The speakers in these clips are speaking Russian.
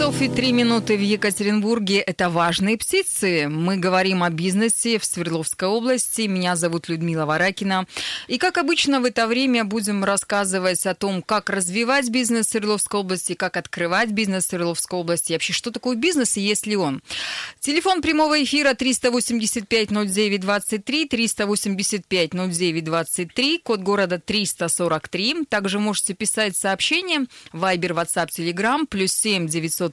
Часов и 3 минуты в Екатеринбурге. Это «Важные птицы». Мы говорим о бизнесе в Свердловской области. Меня зовут Людмила Варакина. И, как обычно, в это время будем рассказывать о том, как развивать бизнес в Свердловской области, как открывать бизнес в Свердловской области, и вообще, что такое бизнес и есть ли он. Телефон прямого эфира 385-09-23, 385-09-23, код города 343. Также можете писать сообщения Viber, WhatsApp, Telegram, плюс 7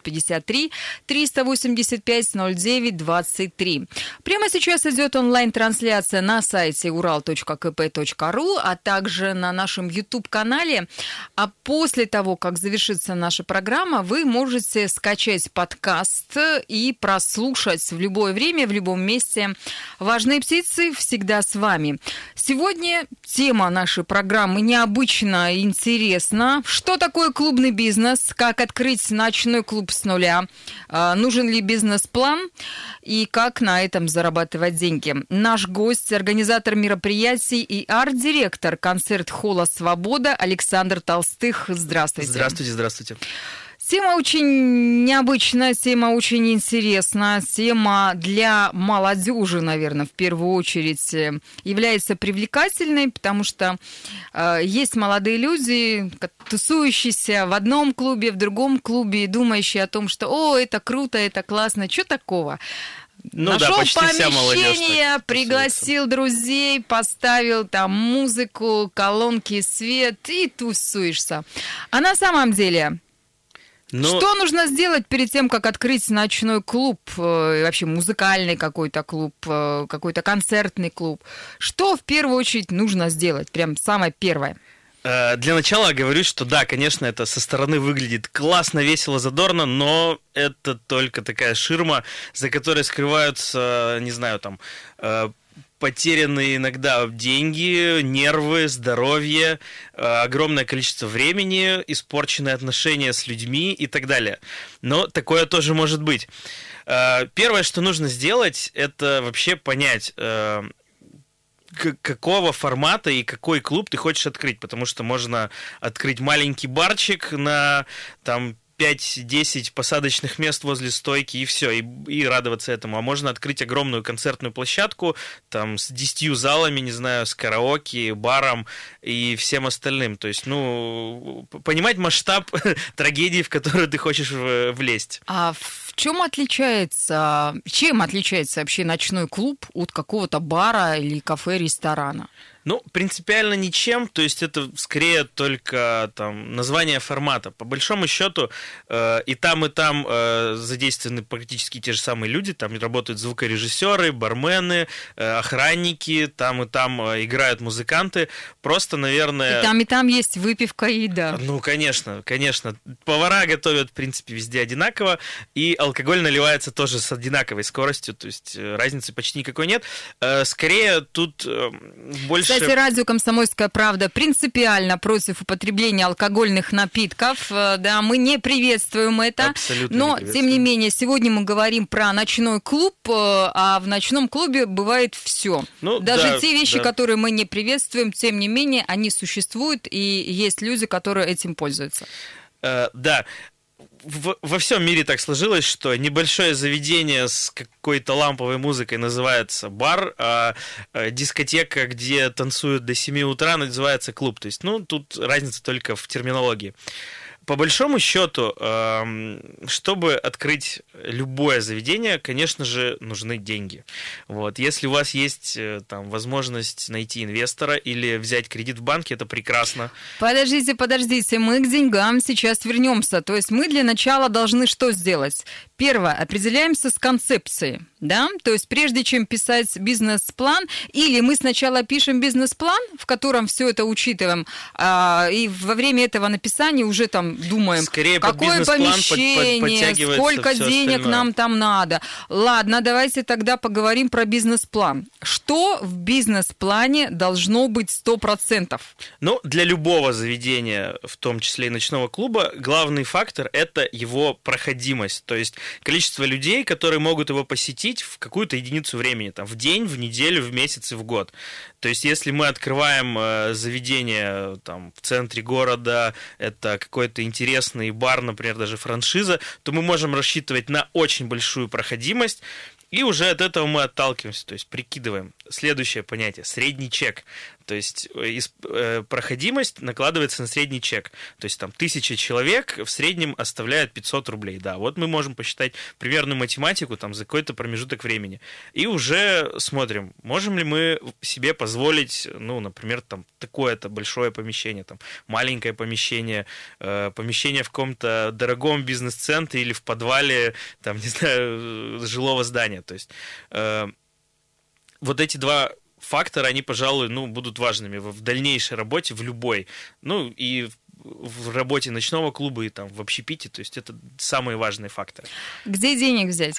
953 385 09 23. Прямо сейчас идет онлайн-трансляция на сайте ural.kp.ru, а также на нашем YouTube-канале. А после того, как завершится наша программа, вы можете скачать подкаст и прослушать в любое время, в любом месте. Важные птицы всегда с вами. Сегодня тема нашей программы необычно интересна. Что такое клубный бизнес? Как открыть ночной клуб с нуля? А, нужен ли бизнес-план? И как на этом зарабатывать деньги? Наш гость, организатор мероприятий и арт-директор концерт-холла «Свобода» Александр Толстых. Здравствуйте. Здравствуйте, здравствуйте. Тема очень необычная, тема очень интересная, тема для молодежи, наверное, в первую очередь э, является привлекательной, потому что э, есть молодые люди, тусующиеся в одном клубе, в другом клубе, и думающие о том, что «О, это круто, это классно, что такого?» Ну Нашел да, помещение, пригласил друзей, поставил там музыку, колонки, свет и тусуешься. А на самом деле, Но что нужно сделать перед тем, как открыть ночной клуб, э, вообще музыкальный какой-то клуб, э, какой-то концертный клуб? Что в первую очередь нужно сделать? Прям самое первое. э, для начала говорю, что да, конечно, это со стороны выглядит классно, весело, задорно, но это только такая ширма, за которой скрываются, не знаю, там потерянные иногда деньги, нервы, здоровье, э, огромное количество времени, испорченные отношения с людьми и так далее. Но такое тоже может быть. Э, Первое, что нужно сделать, это вообще понять, э, какого формата и какой клуб ты хочешь открыть, потому что можно открыть маленький барчик на там 5-10 посадочных мест возле стойки и все, и, и радоваться этому. А можно открыть огромную концертную площадку, там, с 10 залами, не знаю, с караоке, баром и всем остальным. То есть, ну, понимать масштаб трагедии, в которую ты хочешь влезть. А в чем отличается, чем отличается вообще ночной клуб от какого-то бара или кафе, ресторана? Ну, принципиально ничем, то есть это скорее только там название формата. По большому счету э, и там, и там э, задействованы практически те же самые люди, там работают звукорежиссеры, бармены, э, охранники, там и там э, играют музыканты. Просто, наверное... И там, и там есть выпивка и еда. Ну, конечно, конечно. Повара готовят, в принципе, везде одинаково, и алкоголь наливается тоже с одинаковой скоростью, то есть э, разницы почти никакой нет. Э, Скорее тут э, больше... Кстати, радио «Комсомольская правда» принципиально против употребления алкогольных напитков. Э, Да, мы не приветствуем это. Абсолютно не Но, приветствуем. тем не менее, сегодня мы говорим про ночной клуб, э, а в ночном клубе бывает все. Ну, Даже да, те вещи, да. которые мы не приветствуем, тем не менее, они существуют, и есть люди, которые этим пользуются. Э, да. В- во всем мире так сложилось, что небольшое заведение с какой-то ламповой музыкой называется бар, а э, дискотека, где танцуют до 7 утра, называется клуб. То есть, ну, тут разница только в терминологии. По большому счету, эм, чтобы открыть любое заведение, конечно же, нужны деньги. Вот. Если у вас есть э, там возможность найти инвестора или взять кредит в банке, это прекрасно. Подождите, подождите, мы к деньгам сейчас вернемся. То есть мы для начала должны что сделать? Первое, определяемся с концепцией, да? То есть прежде чем писать бизнес-план, или мы сначала пишем бизнес-план, в котором все это учитываем, а, и во время этого написания уже там думаем, Скорее какое бизнес-план под- под- помещение, сколько денег остальное. нам там надо. Ладно, давайте тогда поговорим про бизнес-план. Что в бизнес-плане должно быть 100%? Ну, для любого заведения, в том числе и ночного клуба, главный фактор – это его проходимость. То есть количество людей, которые могут его посетить в какую-то единицу времени, там, в день, в неделю, в месяц и в год. То есть, если мы открываем э, заведение там, в центре города, это какой-то интересный бар, например, даже франшиза, то мы можем рассчитывать на очень большую проходимость, и уже от этого мы отталкиваемся, то есть прикидываем. Следующее понятие – средний чек. То есть э, э, проходимость накладывается на средний чек. То есть там тысяча человек в среднем оставляют 500 рублей. Да, вот мы можем посчитать примерную математику там за какой-то промежуток времени. И уже смотрим, можем ли мы себе позволить, ну, например, там такое-то большое помещение, там маленькое помещение, э, помещение в каком-то дорогом бизнес-центре или в подвале, там, не знаю, жилого здания. То есть вот эти два факторы, они, пожалуй, ну, будут важными в дальнейшей работе, в любой. Ну, и в работе ночного клуба и там в общепите, то есть это самые важные факторы. Где денег взять?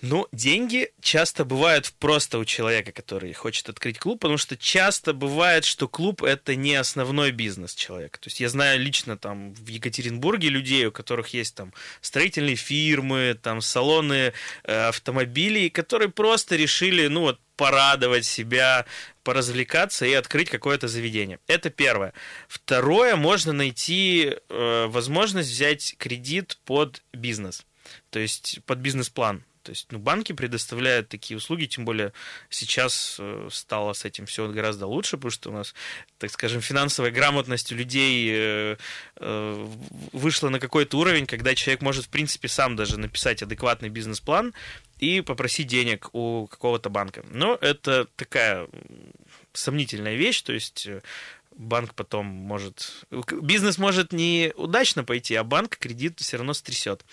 Ну, деньги часто бывают просто у человека, который хочет открыть клуб, потому что часто бывает, что клуб это не основной бизнес человека. То есть я знаю лично там в Екатеринбурге людей, у которых есть там строительные фирмы, там салоны э, автомобилей, которые просто решили, ну вот порадовать себя, поразвлекаться и открыть какое-то заведение. Это первое. Второе, можно найти э, возможность взять кредит под бизнес, то есть под бизнес-план. То есть ну, банки предоставляют такие услуги, тем более сейчас э, стало с этим все гораздо лучше, потому что у нас, так скажем, финансовая грамотность у людей э, э, вышла на какой-то уровень, когда человек может, в принципе, сам даже написать адекватный бизнес-план и попросить денег у какого-то банка. Но это такая сомнительная вещь, то есть банк потом может... Бизнес может не удачно пойти, а банк кредит все равно стрясет.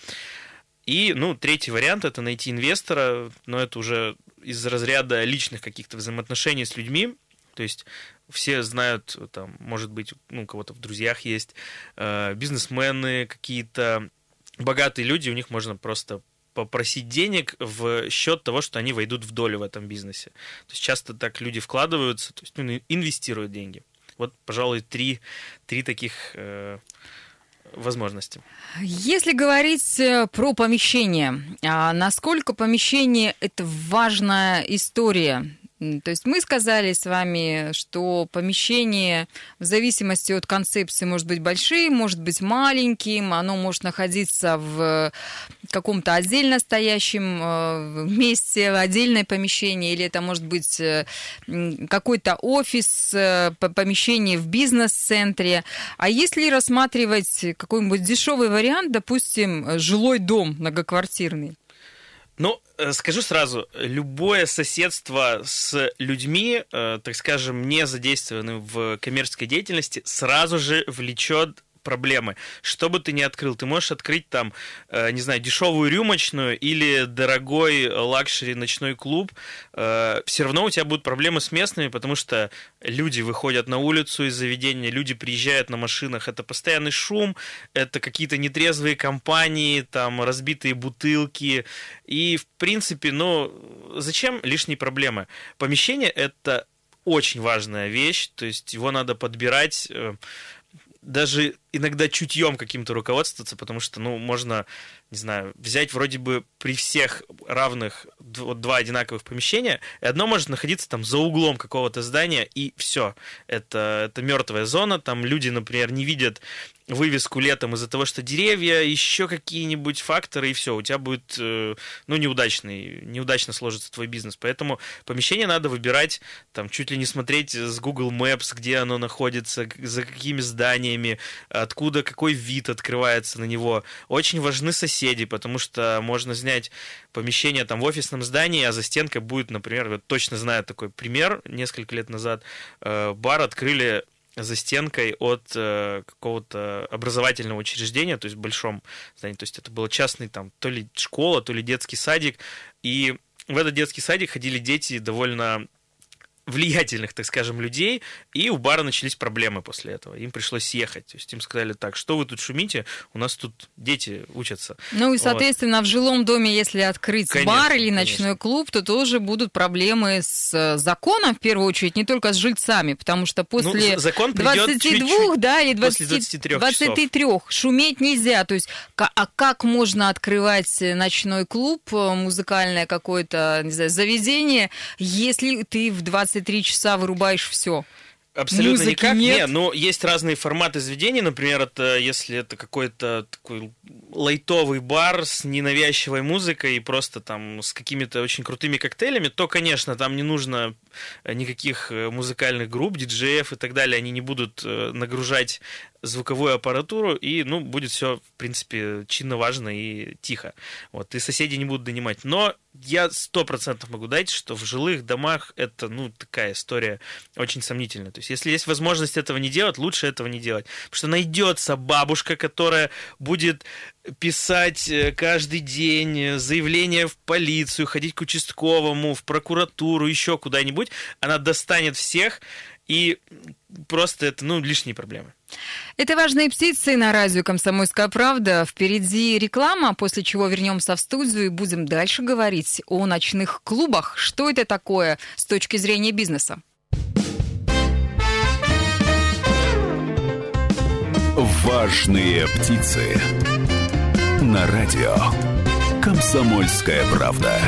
И, ну, третий вариант – это найти инвестора, но это уже из разряда личных каких-то взаимоотношений с людьми, то есть все знают, там, может быть, ну, у кого-то в друзьях есть э, бизнесмены, какие-то богатые люди, у них можно просто попросить денег в счет того, что они войдут в долю в этом бизнесе. То есть часто так люди вкладываются, то есть ну, инвестируют деньги. Вот, пожалуй, три, три таких э, возможности. Если говорить э, про помещение, а насколько помещение это важная история то есть мы сказали с вами, что помещение в зависимости от концепции может быть большим, может быть маленьким, оно может находиться в каком-то отдельно стоящем э, месте, отдельное помещение, или это может быть э, какой-то офис, э, помещение в бизнес-центре. А если рассматривать какой-нибудь дешевый вариант, допустим, жилой дом многоквартирный, ну, скажу сразу, любое соседство с людьми, так скажем, не задействованным в коммерческой деятельности, сразу же влечет проблемы. Что бы ты ни открыл, ты можешь открыть там, э, не знаю, дешевую рюмочную или дорогой luxury ночной клуб, э, все равно у тебя будут проблемы с местными, потому что люди выходят на улицу из заведения, люди приезжают на машинах, это постоянный шум, это какие-то нетрезвые компании, там разбитые бутылки, и в принципе, ну, зачем лишние проблемы? Помещение это очень важная вещь, то есть его надо подбирать э, даже иногда чутьем каким-то руководствоваться, потому что, ну, можно, не знаю, взять вроде бы при всех равных два одинаковых помещения, и одно может находиться там за углом какого-то здания, и все. Это, это мертвая зона, там люди, например, не видят вывеску летом из-за того, что деревья, еще какие-нибудь факторы, и все, у тебя будет, э, ну, неудачный, неудачно сложится твой бизнес. Поэтому помещение надо выбирать, там, чуть ли не смотреть с Google Maps, где оно находится, за какими зданиями, откуда какой вид открывается на него. Очень важны соседи, потому что можно снять помещение там в офисном здании, а за стенкой будет, например, вот точно знаю такой пример, несколько лет назад э, бар открыли за стенкой от э, какого-то образовательного учреждения, то есть в большом здании. То есть это было частный там то ли школа, то ли детский садик. И в этот детский садик ходили дети довольно влиятельных, так скажем, людей, и у бара начались проблемы после этого. Им пришлось съехать. То есть им сказали так, что вы тут шумите, у нас тут дети учатся. Ну и, соответственно, вот. в жилом доме, если открыть конечно, бар или ночной конечно. клуб, то тоже будут проблемы с э, законом, в первую очередь, не только с жильцами, потому что ну, после ну, закон 22, чуть-чуть да, или 20, 23, 23 шуметь нельзя. То есть, а как можно открывать ночной клуб, э, музыкальное какое-то, не знаю, заведение, если ты в 20 23 часа вырубаешь все. Абсолютно Музыки никак. Нет. Не, но есть разные форматы заведений. Например, это если это какой-то такой лайтовый бар с ненавязчивой музыкой и просто там с какими-то очень крутыми коктейлями, то, конечно, там не нужно никаких э, музыкальных групп, диджеев и так далее. Они не будут э, нагружать звуковую аппаратуру, и, ну, будет все, в принципе, чинно важно и тихо. Вот, и соседи не будут донимать. Но я сто процентов могу дать, что в жилых домах это, ну, такая история очень сомнительная. То есть, если есть возможность этого не делать, лучше этого не делать. Потому что найдется бабушка, которая будет писать э, каждый день заявление в полицию, ходить к участковому, в прокуратуру, еще куда-нибудь, она достанет всех, и просто это, ну, лишние проблемы. Это «Важные птицы» на радио «Комсомольская правда». Впереди реклама, после чего вернемся в студию и будем дальше говорить о ночных клубах. Что это такое с точки зрения бизнеса? «Важные птицы» на радио «Комсомольская правда».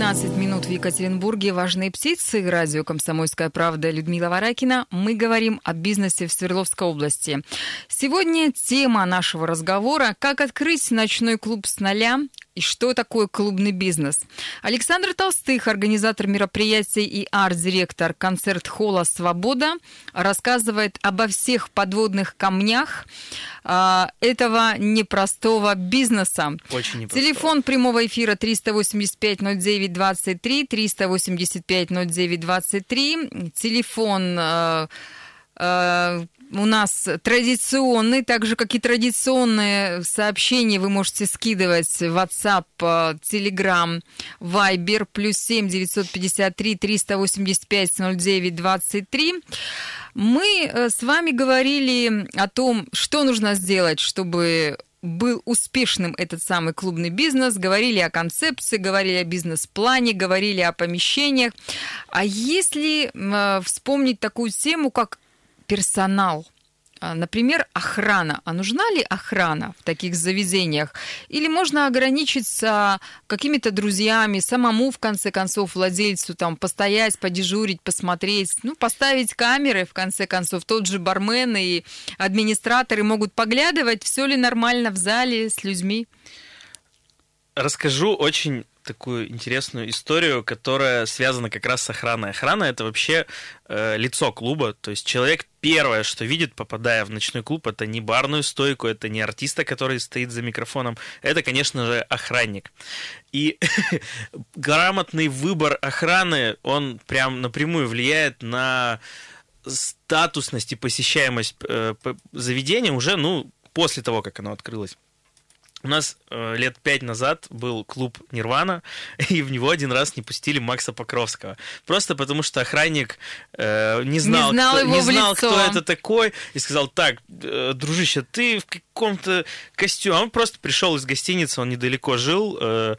15 минут в Екатеринбурге. Важные птицы. Радио «Комсомольская правда» Людмила Варакина. Мы говорим о бизнесе в Свердловской области. Сегодня тема нашего разговора – как открыть ночной клуб с нуля, и что такое клубный бизнес. Александр Толстых, организатор мероприятий и арт-директор концерт-холла «Свобода», рассказывает обо всех подводных камнях э, этого непростого бизнеса. Очень непростого. Телефон прямого эфира 385-09-23, 385-09-23, телефон... Э, э, у нас традиционный, так же, как и традиционные сообщения вы можете скидывать в WhatsApp, Telegram, Viber, плюс 7 953 385 09 23. Мы э, с вами говорили о том, что нужно сделать, чтобы был успешным этот самый клубный бизнес, говорили о концепции, говорили о бизнес-плане, говорили о помещениях. А если э, вспомнить такую тему, как персонал. А, например, охрана. А нужна ли охрана в таких заведениях? Или можно ограничиться какими-то друзьями, самому, в конце концов, владельцу там постоять, подежурить, посмотреть, ну, поставить камеры, в конце концов, тот же бармен и администраторы могут поглядывать, все ли нормально в зале с людьми? Расскажу очень такую интересную историю, которая связана как раз с охраной. Охрана это вообще э, лицо клуба, то есть человек первое, что видит, попадая в ночной клуб, это не барную стойку, это не артиста, который стоит за микрофоном, это, конечно же, охранник. И грамотный выбор охраны, он прям напрямую влияет на статусность и посещаемость э, заведения уже, ну, после того, как оно открылось. У нас э, лет пять назад был клуб Нирвана, и в него один раз не пустили Макса Покровского. Просто потому, что охранник э, не знал, не знал, кто, не знал кто это такой, и сказал, так, э, дружище, ты в каком-то костюме. Он просто пришел из гостиницы, он недалеко жил, э,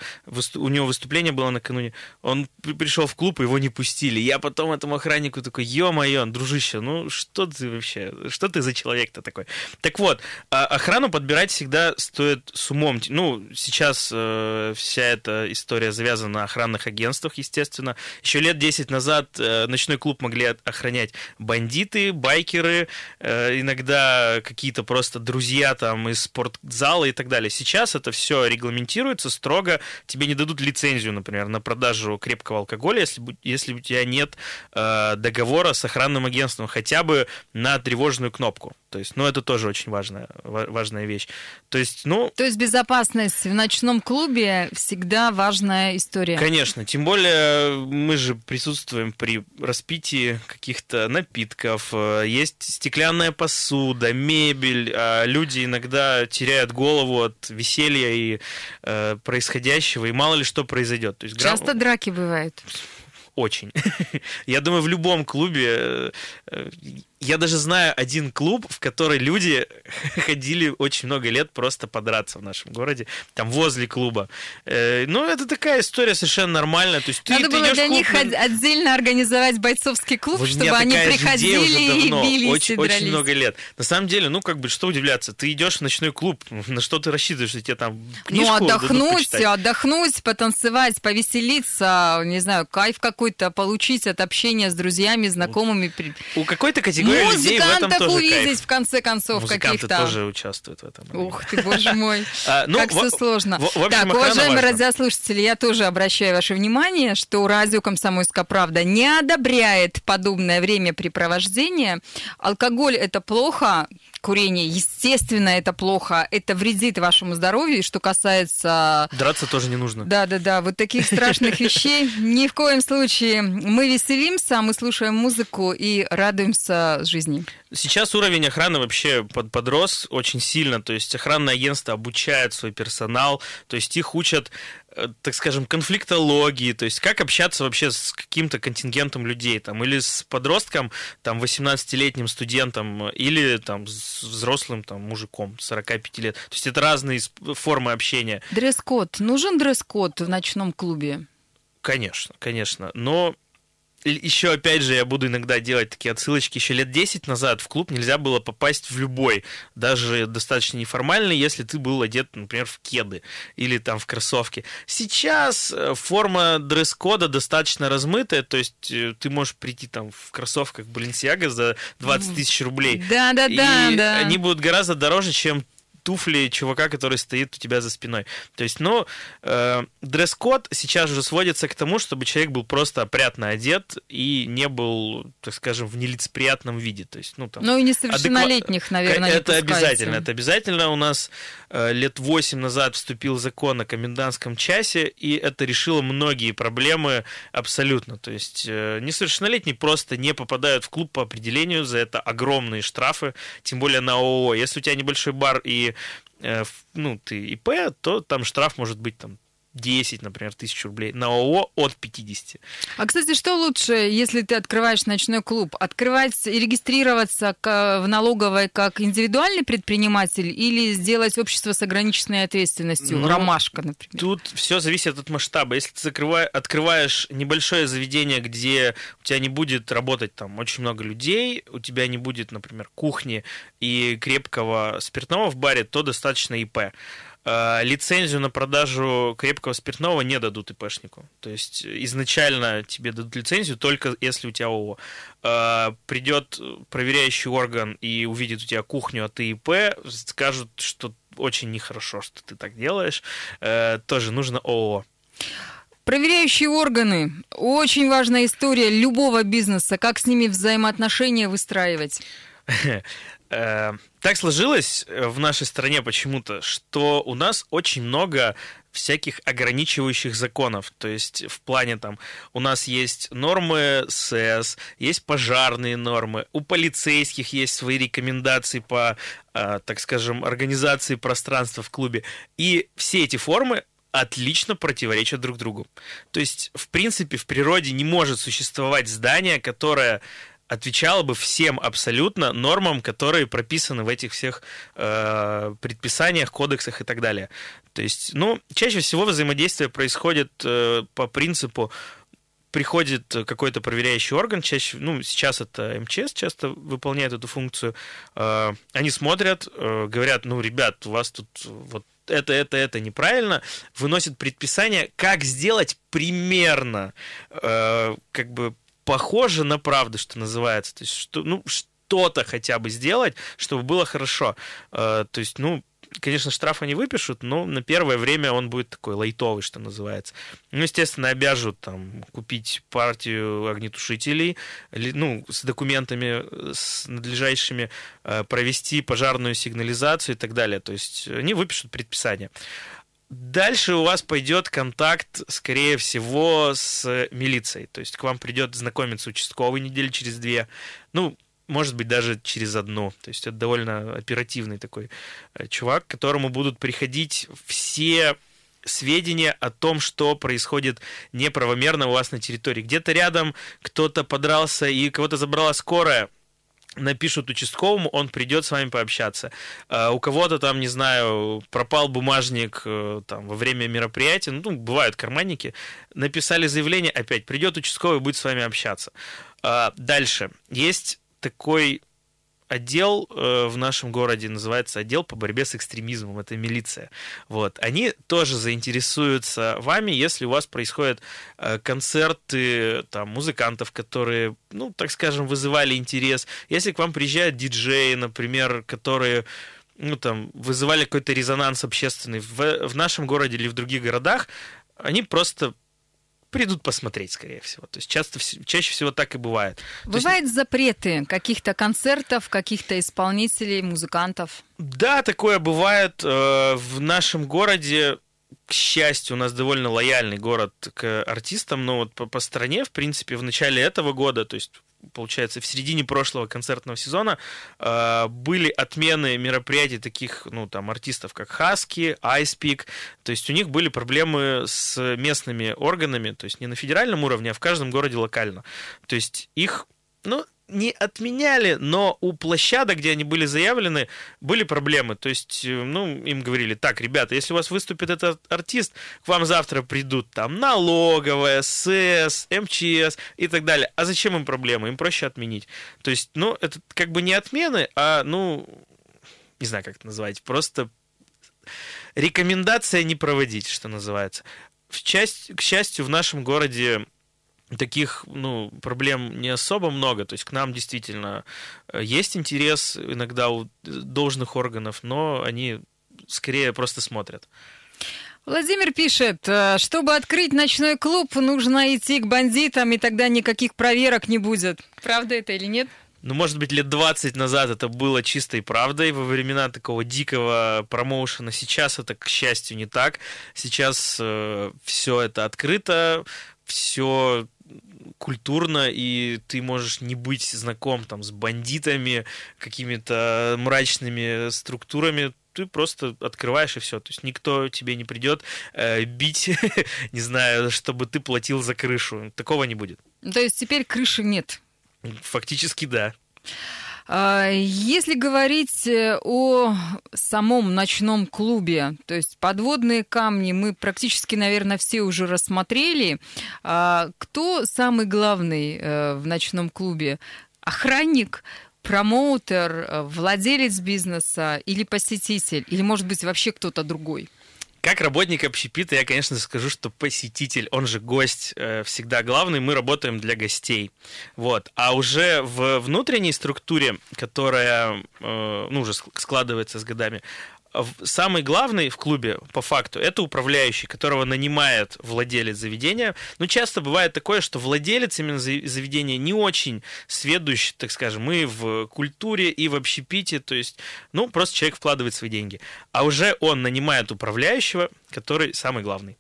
у него выступление было накануне. Он пришел в клуб, его не пустили. Я потом этому охраннику такой, ё-моё, дружище, ну что ты вообще, что ты за человек-то такой? Так вот, а охрану подбирать всегда стоит с умом. Ну, сейчас э, вся эта история завязана на охранных агентствах, естественно. Еще лет 10 назад э, ночной клуб могли охранять бандиты, байкеры, э, иногда какие-то просто друзья там из спортзала и так далее. Сейчас это все регламентируется строго. Тебе не дадут лицензию, например, на продажу крепкого алкоголя, если, если у тебя нет э, договора с охранным агентством, хотя бы на тревожную кнопку. То есть, ну, это тоже очень важная, важная вещь. То есть, ну... То есть безопасность в ночном клубе всегда важная история. Конечно, тем более мы же присутствуем при распитии каких-то напитков, есть стеклянная посуда, мебель, а люди иногда теряют голову от веселья и э, происходящего, и мало ли что произойдет. То есть. Часто драки бывают. Очень. Я думаю, в любом клубе э, я даже знаю один клуб, в который люди ходили очень много лет просто подраться в нашем городе, там возле клуба. Э, ну, это такая история совершенно нормальная. То есть, Надо ты, было ты для них клуб, отдельно организовать бойцовский клуб, вот чтобы они приходили и бились очень, и дрались. Очень много лет. На самом деле, ну, как бы, что удивляться, ты идешь в ночной клуб, на что ты рассчитываешь, что тебе там Ну, отдохнуть, отдохнуть, потанцевать, повеселиться, не знаю, кайф какой-то получить от общения с друзьями, знакомыми. У какой-то категории людей в этом тоже увидеть, кайф. в конце концов, каких-то. тоже участвуют в этом. Ух ты, боже мой, а, ну, как все сложно. так, уважаемые радиослушатели, я тоже обращаю ваше внимание, что радио «Комсомольская правда» не одобряет подобное времяпрепровождение. Алкоголь – это плохо, курение, естественно, это плохо, это вредит вашему здоровью. И что касается... Драться тоже не нужно. Да-да-да, вот таких страшных вещей ни в коем случае. Мы веселимся, мы слушаем музыку и радуемся жизни. Сейчас уровень охраны вообще под, подрос очень сильно, то есть охранное агентство обучает свой персонал, то есть их учат так скажем, конфликтологии, то есть как общаться вообще с каким-то контингентом людей, там, или с подростком, там, 18-летним студентом, или там с взрослым там мужиком 45 лет. То есть это разные формы общения. Дресс-код. Нужен дресс-код в ночном клубе? Конечно, конечно. Но еще, опять же, я буду иногда делать такие отсылочки. Еще лет 10 назад в клуб нельзя было попасть в любой, даже достаточно неформальный, если ты был одет, например, в кеды или там в кроссовки. Сейчас э, форма дресс-кода достаточно размытая, то есть э, ты можешь прийти там в кроссовках Баленсиага за 20 тысяч рублей. Да-да-да. И да. они будут гораздо дороже, чем туфли чувака, который стоит у тебя за спиной. То есть, ну, э, дресс-код сейчас уже сводится к тому, чтобы человек был просто опрятно одет и не был, так скажем, в нелицеприятном виде. То есть, ну, там, ну и несовершеннолетних, адекват... наверное, Это обязательно, это обязательно. У нас э, лет 8 назад вступил закон о комендантском часе, и это решило многие проблемы абсолютно. То есть, э, несовершеннолетние просто не попадают в клуб по определению, за это огромные штрафы, тем более на ООО. Если у тебя небольшой бар и Э, ну, ты ИП, то там штраф может быть там 10, например, тысяч рублей, на ООО от 50. А, кстати, что лучше, если ты открываешь ночной клуб? Открывать и регистрироваться в налоговой как индивидуальный предприниматель или сделать общество с ограниченной ответственностью? Ну, Ромашка, например. Тут все зависит от масштаба. Если ты закрываешь, открываешь небольшое заведение, где у тебя не будет работать там очень много людей, у тебя не будет, например, кухни и крепкого спиртного в баре, то достаточно ИП. Э, лицензию на продажу крепкого спиртного не дадут ИПшнику. То есть изначально тебе дадут лицензию только если у тебя ООО. Э, придет проверяющий орган и увидит у тебя кухню, а ты ИП, скажут, что очень нехорошо, что ты так делаешь. Э, тоже нужно ООО. Проверяющие органы. Очень важная история любого бизнеса. Как с ними взаимоотношения выстраивать? Э, так сложилось э, в нашей стране почему-то, что у нас очень много всяких ограничивающих законов. То есть в плане там у нас есть нормы СЭС, есть пожарные нормы, у полицейских есть свои рекомендации по, э, так скажем, организации пространства в клубе. И все эти формы отлично противоречат друг другу. То есть, в принципе, в природе не может существовать здание, которое отвечала бы всем абсолютно нормам, которые прописаны в этих всех э, предписаниях, кодексах и так далее. То есть, ну, чаще всего взаимодействие происходит э, по принципу приходит какой-то проверяющий орган, чаще, ну, сейчас это МЧС часто выполняет эту функцию, э, они смотрят, э, говорят, ну, ребят, у вас тут вот это, это, это неправильно, выносят предписание, как сделать примерно, э, как бы похоже на правду, что называется. То есть, что, ну, что-то хотя бы сделать, чтобы было хорошо. Э, то есть, ну, конечно, штрафа не выпишут, но на первое время он будет такой лайтовый, что называется. Ну, естественно, обяжут там купить партию огнетушителей, ну, с документами, с надлежащими, э, провести пожарную сигнализацию и так далее. То есть они выпишут предписание. Дальше у вас пойдет контакт, скорее всего, с милицией. То есть к вам придет знакомиться участковый недели через две. Ну, может быть, даже через одну. То есть это довольно оперативный такой э, чувак, к которому будут приходить все сведения о том, что происходит неправомерно у вас на территории. Где-то рядом кто-то подрался и кого-то забрала скорая, напишут участковому, он придет с вами пообщаться. Uh, у кого-то там, не знаю, пропал бумажник uh, там, во время мероприятия, ну, бывают карманники, написали заявление, опять придет участковый, будет с вами общаться. Uh, дальше. Есть такой отдел э, в нашем городе называется отдел по борьбе с экстремизмом, это милиция. Вот. Они тоже заинтересуются вами, если у вас происходят э, концерты там, музыкантов, которые, ну, так скажем, вызывали интерес. Если к вам приезжают диджеи, например, которые ну, там, вызывали какой-то резонанс общественный в, в нашем городе или в других городах, они просто придут посмотреть, скорее всего. То есть часто, чаще всего так и бывает. Бывают есть... запреты каких-то концертов, каких-то исполнителей, музыкантов? Да, такое бывает. Э, в нашем городе к счастью, у нас довольно лояльный город к артистам, но вот по, по стране, в принципе, в начале этого года, то есть получается, в середине прошлого концертного сезона э, были отмены мероприятий таких, ну, там, артистов, как Хаски, Айспик, то есть у них были проблемы с местными органами, то есть не на федеральном уровне, а в каждом городе локально. То есть их, ну, не отменяли, но у площадок, где они были заявлены, были проблемы. То есть, э, ну, им говорили, так, ребята, если у вас выступит этот артист, к вам завтра придут там налоговая, СЭС, МЧС и так далее. А зачем им проблемы? Им проще отменить. То есть, ну, это как бы не отмены, а, ну, не знаю, как это назвать, просто рекомендация не проводить, что называется. В часть, к счастью, в нашем городе таких ну, проблем не особо много. То есть к нам действительно э, есть интерес иногда у должных органов, но они скорее просто смотрят. Владимир пишет, э, чтобы открыть ночной клуб, нужно идти к бандитам, и тогда никаких проверок не будет. Правда это или нет? Ну, может быть, лет 20 назад это было чистой правдой во времена такого дикого промоушена. Сейчас это, к счастью, не так. Сейчас э, все это открыто, все культурно, и ты можешь не быть знаком там с бандитами, какими-то мрачными структурами, ты просто открываешь и все. То есть никто тебе не придет э, бить, не знаю, чтобы ты платил за крышу. Такого не будет. То есть теперь крыши нет. Фактически да. А, если говорить э, о самом ночном клубе, то есть подводные камни мы практически, наверное, все уже рассмотрели. А, кто самый главный э, в ночном клубе? Охранник, промоутер, э, владелец бизнеса или посетитель? Или, может быть, вообще кто-то другой? Как работник общепита, я, конечно, скажу, что посетитель, он же гость, э, всегда главный. Мы работаем для гостей. Вот. А уже в внутренней структуре, которая э, ну, уже складывается с годами, самый главный в клубе, по факту, это управляющий, которого нанимает владелец заведения. Но часто бывает такое, что владелец именно заведения не очень сведущий, так скажем, и в культуре, и в общепите, то есть, ну, просто человек вкладывает свои деньги. А уже он нанимает управляющего, который самый главный.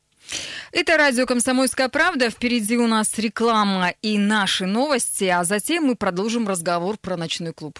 Это радио «Комсомольская правда». Впереди у нас реклама и наши новости, а затем мы продолжим разговор про ночной клуб.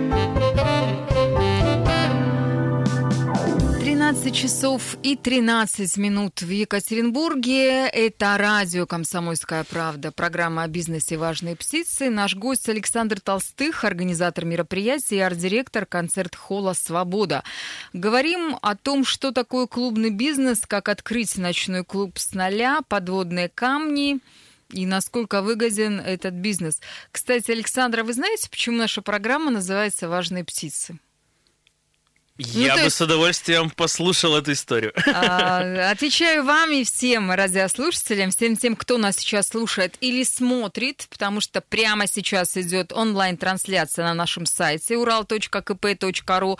13 часов и 13 минут в Екатеринбурге. Это радио «Комсомольская правда», программа о бизнесе «Важные птицы». Наш гость Александр Толстых, организатор мероприятия и арт-директор концерт-холла «Свобода». Говорим о том, что такое клубный бизнес, как открыть ночной клуб с нуля, подводные камни и насколько выгоден этот бизнес. Кстати, Александра, вы знаете, почему наша программа называется «Важные птицы»? Ну, Я ну, бы есть... с удовольствием послушал эту историю. А, отвечаю вам и всем радиослушателям, всем тем, кто нас сейчас слушает или смотрит, потому что прямо сейчас идет онлайн-трансляция на нашем сайте ural.kp.ru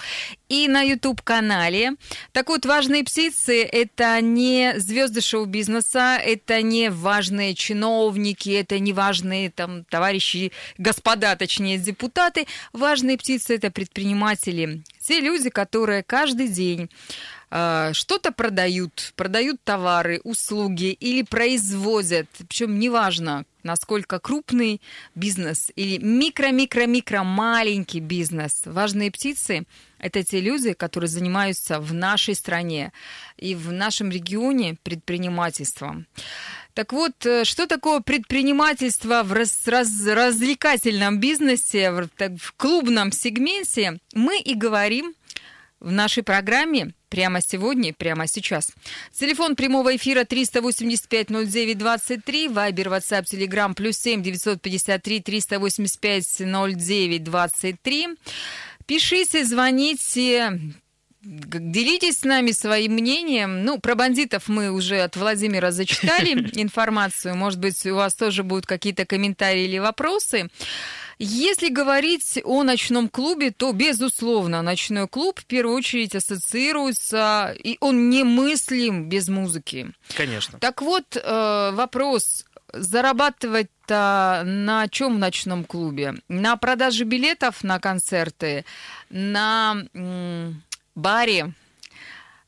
и на YouTube-канале. Так вот, важные птицы – это не звезды шоу-бизнеса, это не важные чиновники, это не важные там товарищи, господа, точнее, депутаты. Важные птицы – это предприниматели, те люди, которые каждый день э, что-то продают, продают товары, услуги или производят, причем неважно, насколько крупный бизнес или микро-микро-микро маленький бизнес. Важные птицы – это те люди, которые занимаются в нашей стране и в нашем регионе предпринимательством. Так вот, э, что такое предпринимательство в раз, раз, развлекательном бизнесе, в, так, в клубном сегменте, мы и говорим в нашей программе прямо сегодня, прямо сейчас. Телефон прямого эфира 385-09-23, Вайбер, WhatsApp, Telegram, плюс 7 953 385 09 23. Пишите, звоните, Делитесь с нами своим мнением. Ну, про бандитов мы уже от Владимира зачитали информацию. Может быть, у вас тоже будут какие-то комментарии или вопросы. Если говорить о ночном клубе, то, безусловно, ночной клуб в первую очередь ассоциируется, и он немыслим без музыки. Конечно. Так вот, э, вопрос, зарабатывать-то на чем в ночном клубе? На продаже билетов на концерты, на баре,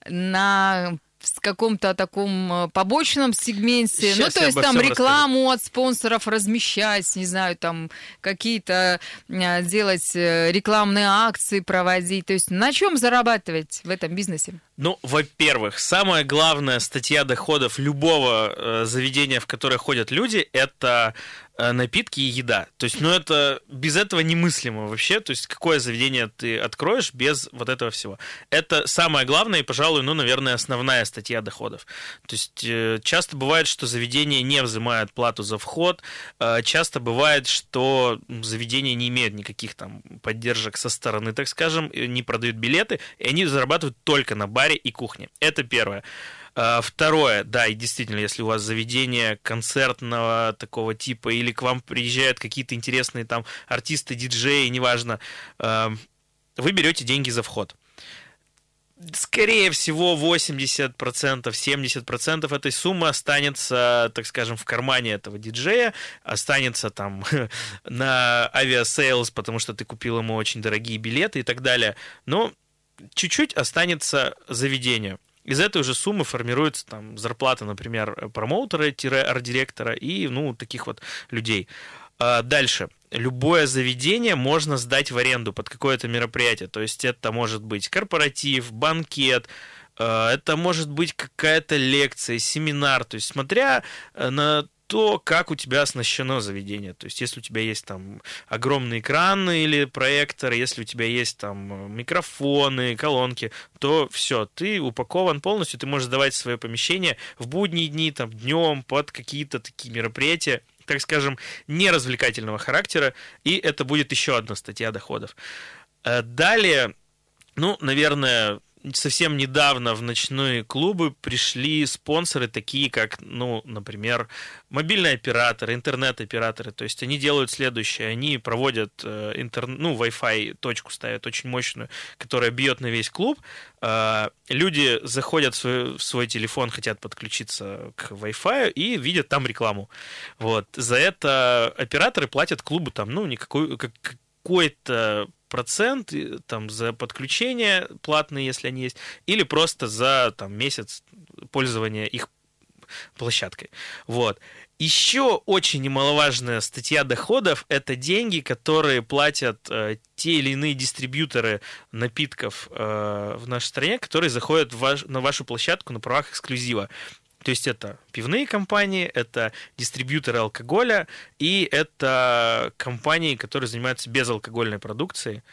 на в каком-то таком э, побочном сегменте. Сейчас ну, то есть там рекламу расскажу. от спонсоров размещать, не знаю, там какие-то э, делать э, рекламные акции проводить. То есть на чем зарабатывать в этом бизнесе? Ну, во-первых, самая главная статья доходов любого заведения, в которое ходят люди, это напитки и еда. То есть, ну это без этого немыслимо вообще. То есть, какое заведение ты откроешь без вот этого всего? Это самое главное и, пожалуй, ну, наверное, основная статья доходов. То есть, э, часто бывает, что заведение не взимает плату за вход. Э, часто бывает, что заведение не имеет никаких там поддержек со стороны, так скажем, не продают билеты, и они зарабатывают только на баре и кухне. Это первое. А, второе, да, и действительно, если у вас заведение концертного такого типа, или к вам приезжают какие-то интересные там артисты, диджеи, неважно, а, вы берете деньги за вход скорее всего, 80%, 70% этой суммы останется, так скажем, в кармане этого диджея, останется там на Aviasales, потому что ты купил ему очень дорогие билеты и так далее. Но чуть-чуть останется заведению. Из этой же суммы формируется там зарплата, например, промоутера-арт-директора и, ну, таких вот людей. А дальше. Любое заведение можно сдать в аренду под какое-то мероприятие. То есть это может быть корпоратив, банкет, а, это может быть какая-то лекция, семинар. То есть смотря э, на то, как у тебя оснащено заведение. То есть, если у тебя есть там огромный экран или проектор, если у тебя есть там микрофоны, колонки, то все, ты упакован полностью, ты можешь сдавать свое помещение в будние дни, там, днем, под какие-то такие мероприятия, так скажем, неразвлекательного характера, и это будет еще одна статья доходов. Э, далее, ну, наверное, совсем недавно в ночные клубы пришли спонсоры такие, как, ну, например, мобильные операторы, интернет-операторы. То есть они делают следующее. Они проводят э, ну, Wi-Fi точку ставят очень мощную, которая бьет на весь клуб. Э, люди заходят в свой, в свой телефон, хотят подключиться к Wi-Fi и видят там рекламу. Вот. За это операторы платят клубу там, ну, никакой, как, какой-то процент там, за подключение платные, если они есть, или просто за там, месяц пользования их площадкой. Вот. Еще очень немаловажная статья доходов – это деньги, которые платят э, те или иные дистрибьюторы напитков э, в нашей стране, которые заходят в ваш, на вашу площадку на правах эксклюзива. То есть это пивные компании, это дистрибьюторы алкоголя и это компании, которые занимаются безалкогольной продукцией.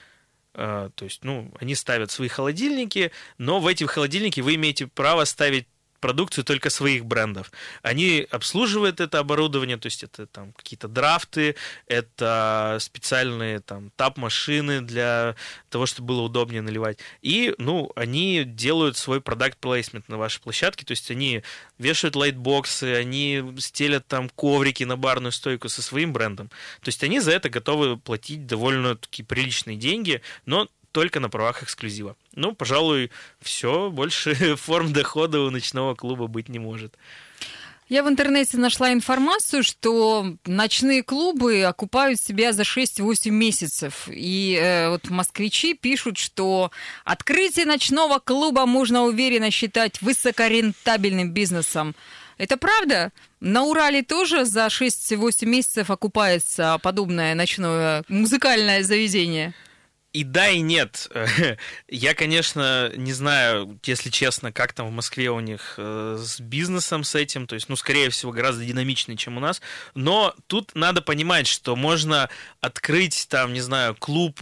А, то есть, ну, они ставят свои холодильники, но в эти холодильники вы имеете право ставить продукцию только своих брендов. Они обслуживают это оборудование, то есть это там какие-то драфты, это специальные там тап-машины для того, чтобы было удобнее наливать. И, ну, они делают свой продукт плейсмент на вашей площадке, то есть они вешают лайтбоксы, они стелят там коврики на барную стойку со своим брендом. То есть они за это готовы платить довольно-таки приличные деньги, но только на правах эксклюзива. Ну, пожалуй, все, больше форм дохода у ночного клуба быть не может. Я в интернете нашла информацию, что ночные клубы окупают себя за 6-8 месяцев. И э, вот москвичи пишут, что открытие ночного клуба можно уверенно считать высокорентабельным бизнесом. Это правда? На Урале тоже за 6-8 месяцев окупается подобное ночное музыкальное заведение? И да, и нет. Я, конечно, не знаю, если честно, как там в Москве у них э, с бизнесом с этим, то есть, ну, скорее всего, гораздо динамичнее, чем у нас. Но тут надо понимать, что можно открыть там, не знаю, клуб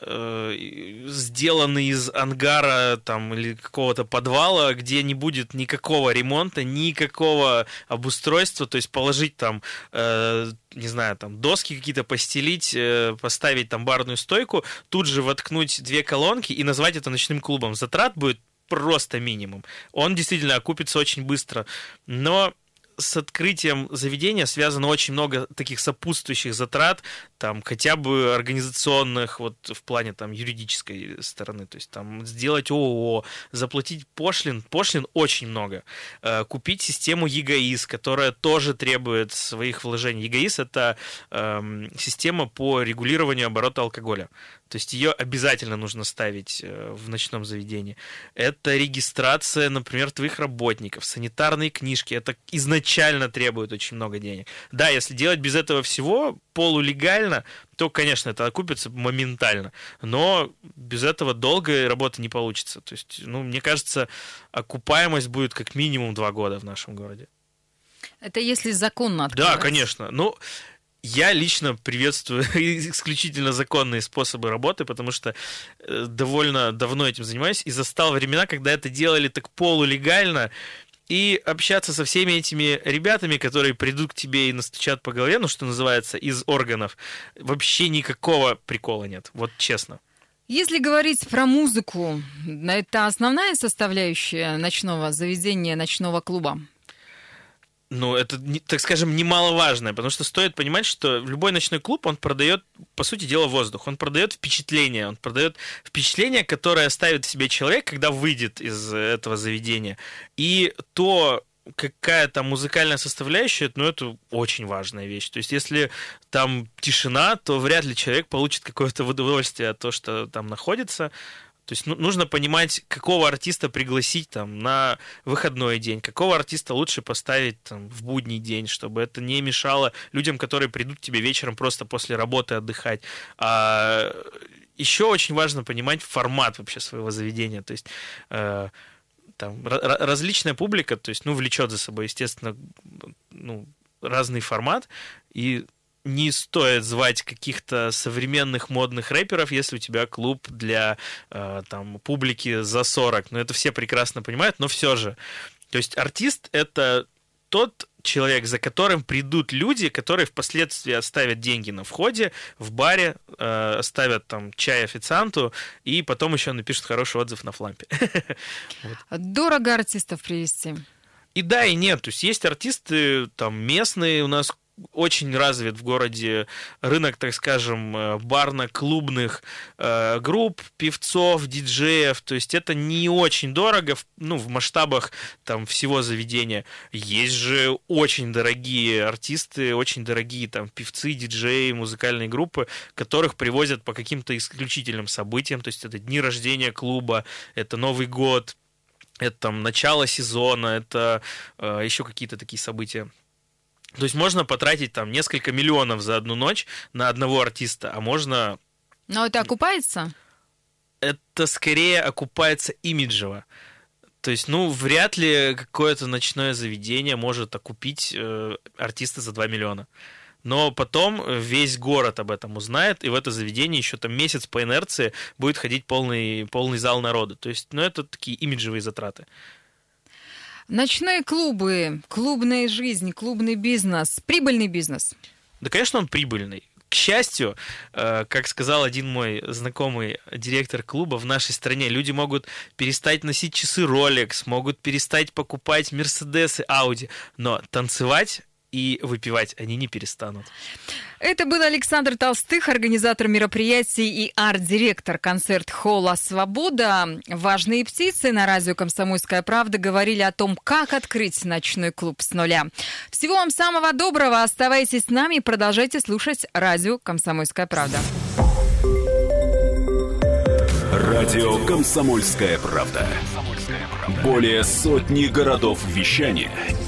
э, сделанный из ангара там или какого-то подвала, где не будет никакого ремонта, никакого обустройства, то есть положить там, э, не знаю, там доски какие-то постелить, э, поставить там барную стойку, тут же воткнуть две колонки и назвать это ночным клубом. Затрат будет просто минимум. Он действительно окупится очень быстро, но с открытием заведения связано очень много таких сопутствующих затрат, там хотя бы организационных, вот в плане там юридической стороны, то есть там сделать ООО, заплатить пошлин, пошлин очень много, э, купить систему ЕГАИС, которая тоже требует своих вложений. ЕГАИС это э, система по регулированию оборота алкоголя. То есть ее обязательно нужно ставить э, в ночном заведении. Это регистрация, например, твоих работников, санитарные книжки. Это изначально требует очень много денег. Да, если делать без этого всего полулегально, то, конечно, это окупится моментально. Но без этого долгой работы не получится. То есть, ну, мне кажется, окупаемость будет как минимум два года в нашем городе. Это если законно открывать. Да, конечно. Ну, я лично приветствую исключительно законные способы работы, потому что э, довольно давно этим занимаюсь и застал времена, когда это делали так полулегально, и общаться со всеми этими ребятами, которые придут к тебе и настучат по голове, ну, что называется, из органов, вообще никакого прикола нет, вот честно. Если говорить про музыку, это основная составляющая ночного заведения, ночного клуба? Ну, это, так скажем, немаловажное, потому что стоит понимать, что любой ночной клуб, он продает, по сути дела, воздух. Он продает впечатление. Он продает впечатление, которое оставит в себе человек, когда выйдет из этого заведения. И то, какая там музыкальная составляющая, ну, это очень важная вещь. То есть, если там тишина, то вряд ли человек получит какое-то удовольствие от того, что там находится. То есть ну, нужно понимать, какого артиста пригласить там на выходной день, какого артиста лучше поставить там в будний день, чтобы это не мешало людям, которые придут к тебе вечером просто после работы отдыхать. А еще очень важно понимать формат вообще своего заведения. То есть э, там различная публика, то есть, ну, влечет за собой, естественно, ну, разный формат, и не стоит звать каких-то современных модных рэперов, если у тебя клуб для э, там, публики за 40. Но это все прекрасно понимают, но все же. То есть артист — это тот человек, за которым придут люди, которые впоследствии оставят деньги на входе, в баре, э, оставят там чай официанту, и потом еще напишут хороший отзыв на флампе. Дорого артистов привести. И да, и нет. То есть есть артисты там местные, у нас очень развит в городе рынок, так скажем, э, барно-клубных э, групп, певцов, диджеев. То есть это не очень дорого, ну, в масштабах там всего заведения. Есть же очень дорогие артисты, очень дорогие там певцы, диджеи, музыкальные группы, которых привозят по каким-то исключительным событиям. То есть это дни рождения клуба, это Новый год, это там начало сезона, это э, еще какие-то такие события. То есть можно потратить там несколько миллионов за одну ночь на одного артиста, а можно... Но это окупается? Это скорее окупается имиджево. То есть, ну, вряд ли какое-то ночное заведение может окупить э, артиста за 2 миллиона. Но потом весь город об этом узнает, и в это заведение еще там месяц по инерции будет ходить полный, полный зал народа. То есть, ну, это такие имиджевые затраты. Ночные клубы, клубная жизнь, клубный бизнес, прибыльный бизнес. Да, конечно, он прибыльный. К счастью, э, как сказал один мой знакомый директор клуба, в нашей стране люди могут перестать носить часы Rolex, могут перестать покупать Мерседесы, Audi, но танцевать и выпивать они не перестанут. Это был Александр Толстых, организатор мероприятий и арт-директор концерт-холла «Свобода». Важные птицы на радио «Комсомольская правда» говорили о том, как открыть ночной клуб с нуля. Всего вам самого доброго. Оставайтесь с нами и продолжайте слушать радио «Комсомольская правда». Радио «Комсомольская правда». Более сотни городов вещания –